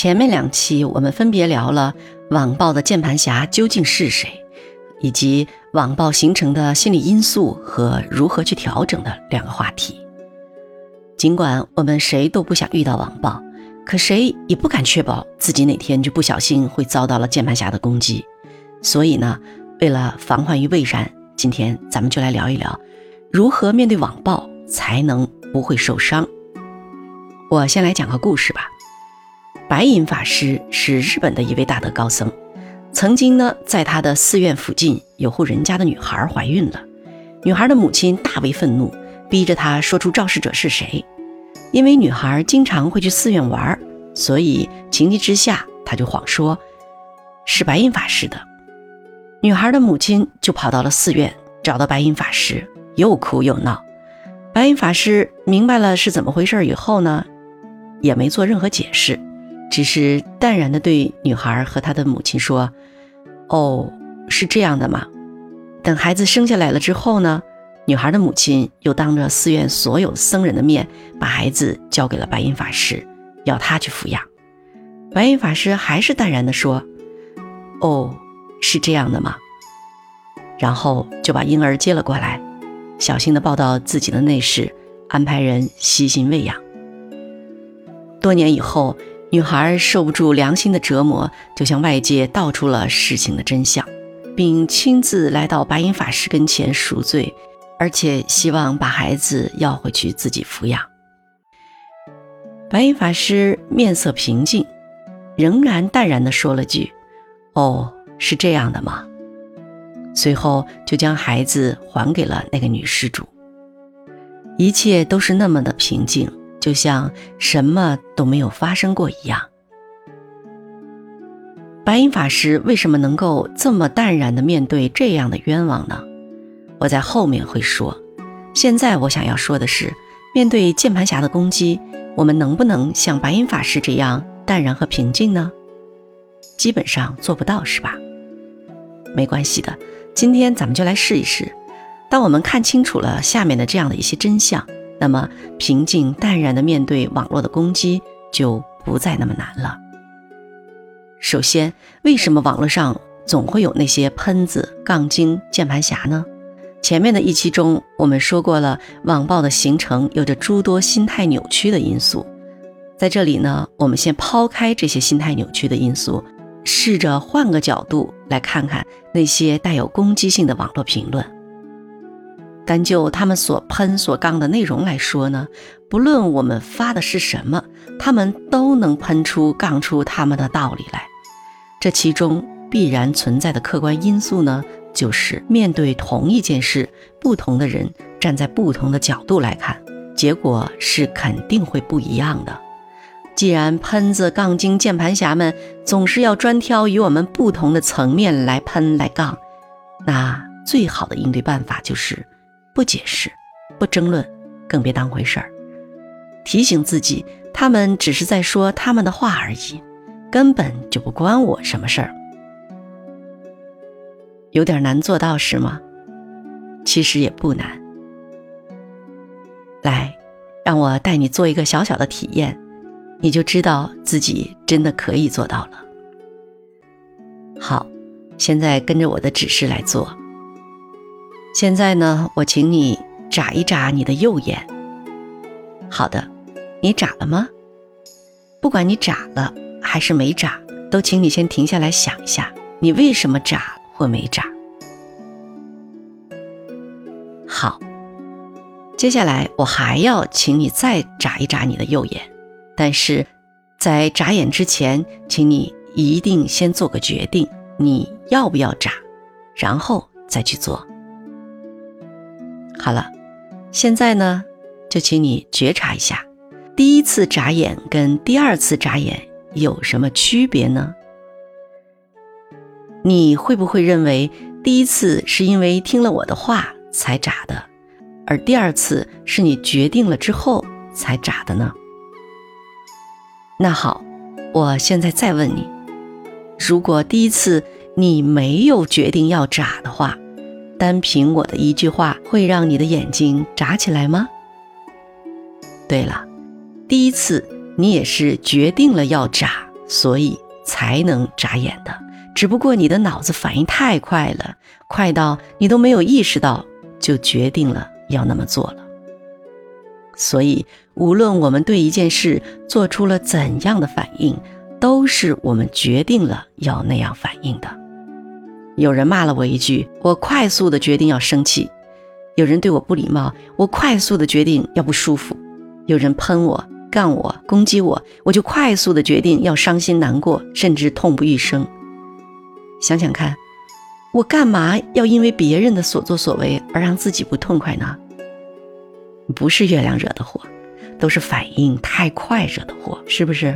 前面两期我们分别聊了网暴的键盘侠究竟是谁，以及网暴形成的心理因素和如何去调整的两个话题。尽管我们谁都不想遇到网暴，可谁也不敢确保自己哪天就不小心会遭到了键盘侠的攻击。所以呢，为了防患于未然，今天咱们就来聊一聊如何面对网暴才能不会受伤。我先来讲个故事吧。白银法师是日本的一位大德高僧，曾经呢，在他的寺院附近有户人家的女孩怀孕了，女孩的母亲大为愤怒，逼着他说出肇事者是谁。因为女孩经常会去寺院玩，所以情急之下，他就谎说是白银法师的。女孩的母亲就跑到了寺院，找到白银法师，又哭又闹。白银法师明白了是怎么回事以后呢，也没做任何解释。只是淡然地对女孩和她的母亲说：“哦，是这样的吗？”等孩子生下来了之后呢，女孩的母亲又当着寺院所有僧人的面，把孩子交给了白银法师，要他去抚养。白银法师还是淡然地说：“哦，是这样的吗？”然后就把婴儿接了过来，小心地抱到自己的内室，安排人悉心喂养。多年以后。女孩受不住良心的折磨，就向外界道出了事情的真相，并亲自来到白银法师跟前赎罪，而且希望把孩子要回去自己抚养。白银法师面色平静，仍然淡然地说了句：“哦，是这样的吗？”随后就将孩子还给了那个女施主。一切都是那么的平静。就像什么都没有发生过一样。白银法师为什么能够这么淡然的面对这样的冤枉呢？我在后面会说。现在我想要说的是，面对键盘侠的攻击，我们能不能像白银法师这样淡然和平静呢？基本上做不到，是吧？没关系的，今天咱们就来试一试。当我们看清楚了下面的这样的一些真相。那么，平静淡然的面对网络的攻击就不再那么难了。首先，为什么网络上总会有那些喷子、杠精、键盘侠呢？前面的一期中，我们说过了，网暴的形成有着诸多心态扭曲的因素。在这里呢，我们先抛开这些心态扭曲的因素，试着换个角度来看看那些带有攻击性的网络评论。单就他们所喷所杠的内容来说呢，不论我们发的是什么，他们都能喷出杠出他们的道理来。这其中必然存在的客观因素呢，就是面对同一件事，不同的人站在不同的角度来看，结果是肯定会不一样的。既然喷子、杠精、键盘侠们总是要专挑与我们不同的层面来喷来杠，那最好的应对办法就是。不解释，不争论，更别当回事儿。提醒自己，他们只是在说他们的话而已，根本就不关我什么事儿。有点难做到是吗？其实也不难。来，让我带你做一个小小的体验，你就知道自己真的可以做到了。好，现在跟着我的指示来做。现在呢，我请你眨一眨你的右眼。好的，你眨了吗？不管你眨了还是没眨，都请你先停下来想一下，你为什么眨或没眨。好，接下来我还要请你再眨一眨你的右眼，但是在眨眼之前，请你一定先做个决定，你要不要眨，然后再去做。好了，现在呢，就请你觉察一下，第一次眨眼跟第二次眨眼有什么区别呢？你会不会认为第一次是因为听了我的话才眨的，而第二次是你决定了之后才眨的呢？那好，我现在再问你，如果第一次你没有决定要眨的话。单凭我的一句话，会让你的眼睛眨起来吗？对了，第一次你也是决定了要眨，所以才能眨眼的。只不过你的脑子反应太快了，快到你都没有意识到，就决定了要那么做了。所以，无论我们对一件事做出了怎样的反应，都是我们决定了要那样反应的。有人骂了我一句，我快速的决定要生气；有人对我不礼貌，我快速的决定要不舒服；有人喷我、干我、攻击我，我就快速的决定要伤心难过，甚至痛不欲生。想想看，我干嘛要因为别人的所作所为而让自己不痛快呢？不是月亮惹的祸，都是反应太快惹的祸，是不是？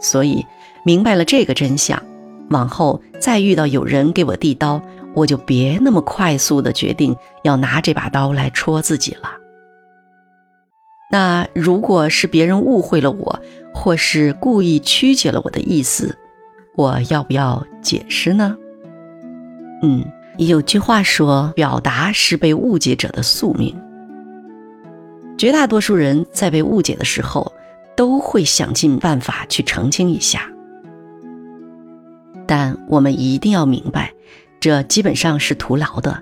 所以明白了这个真相，往后再遇到有人给我递刀，我就别那么快速的决定要拿这把刀来戳自己了。那如果是别人误会了我，或是故意曲解了我的意思，我要不要解释呢？嗯，有句话说，表达是被误解者的宿命。绝大多数人在被误解的时候，都会想尽办法去澄清一下。但我们一定要明白，这基本上是徒劳的，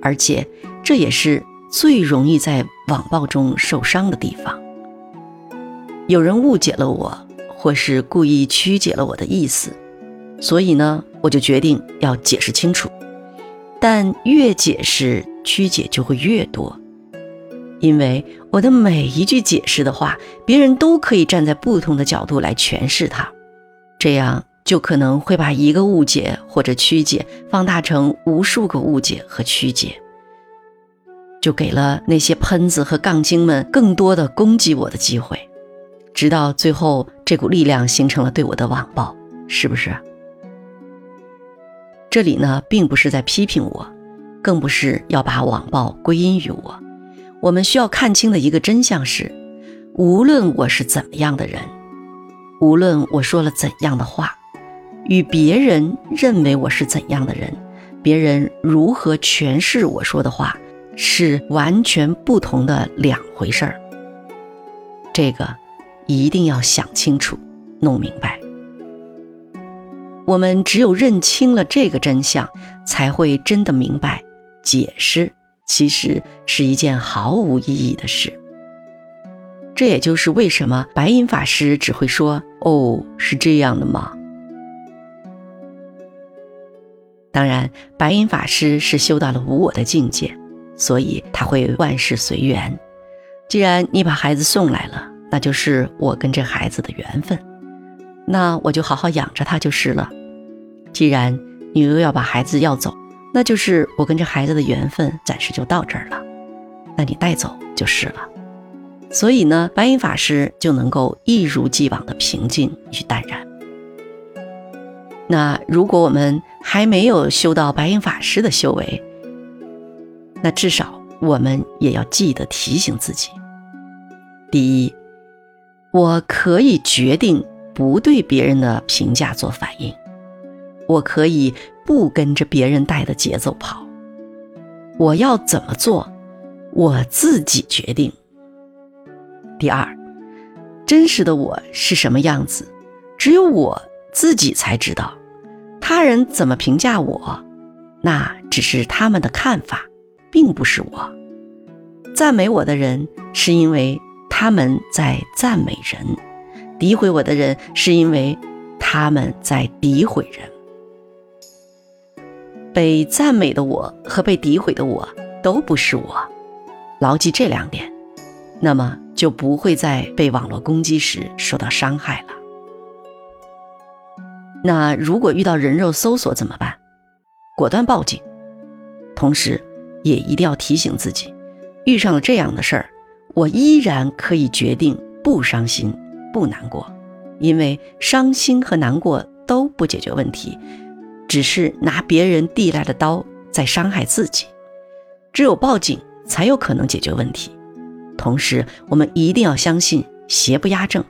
而且这也是最容易在网暴中受伤的地方。有人误解了我，或是故意曲解了我的意思，所以呢，我就决定要解释清楚。但越解释，曲解就会越多。因为我的每一句解释的话，别人都可以站在不同的角度来诠释它，这样就可能会把一个误解或者曲解放大成无数个误解和曲解，就给了那些喷子和杠精们更多的攻击我的机会，直到最后这股力量形成了对我的网暴，是不是？这里呢，并不是在批评我，更不是要把网暴归因于我。我们需要看清的一个真相是：无论我是怎么样的人，无论我说了怎样的话，与别人认为我是怎样的人，别人如何诠释我说的话，是完全不同的两回事儿。这个一定要想清楚、弄明白。我们只有认清了这个真相，才会真的明白解释。其实是一件毫无意义的事。这也就是为什么白银法师只会说：“哦，是这样的吗？”当然，白银法师是修到了无我的境界，所以他会万事随缘。既然你把孩子送来了，那就是我跟这孩子的缘分，那我就好好养着他就是了。既然你又要把孩子要走，那就是我跟这孩子的缘分暂时就到这儿了，那你带走就是了。所以呢，白银法师就能够一如既往的平静与淡然。那如果我们还没有修到白银法师的修为，那至少我们也要记得提醒自己：第一，我可以决定不对别人的评价做反应，我可以。不跟着别人带的节奏跑，我要怎么做，我自己决定。第二，真实的我是什么样子，只有我自己才知道。他人怎么评价我，那只是他们的看法，并不是我。赞美我的人，是因为他们在赞美人；诋毁我的人，是因为他们在诋毁人。被赞美的我和被诋毁的我都不是我，牢记这两点，那么就不会在被网络攻击时受到伤害了。那如果遇到人肉搜索怎么办？果断报警，同时也一定要提醒自己，遇上了这样的事儿，我依然可以决定不伤心、不难过，因为伤心和难过都不解决问题。只是拿别人递来的刀在伤害自己，只有报警才有可能解决问题。同时，我们一定要相信邪不压正，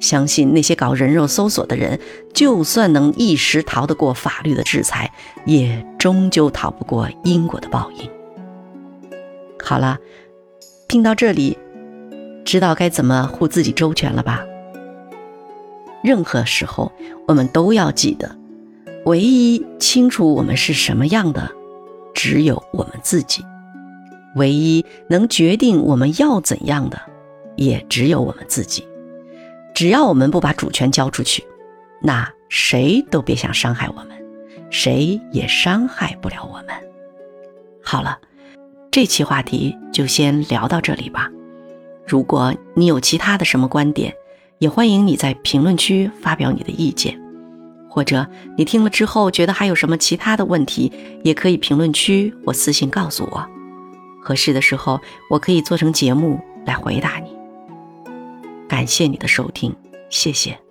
相信那些搞人肉搜索的人，就算能一时逃得过法律的制裁，也终究逃不过因果的报应。好了，听到这里，知道该怎么护自己周全了吧？任何时候，我们都要记得，唯一清楚我们是什么样的，只有我们自己；唯一能决定我们要怎样的，也只有我们自己。只要我们不把主权交出去，那谁都别想伤害我们，谁也伤害不了我们。好了，这期话题就先聊到这里吧。如果你有其他的什么观点，也欢迎你在评论区发表你的意见，或者你听了之后觉得还有什么其他的问题，也可以评论区或私信告诉我。合适的时候，我可以做成节目来回答你。感谢你的收听，谢谢。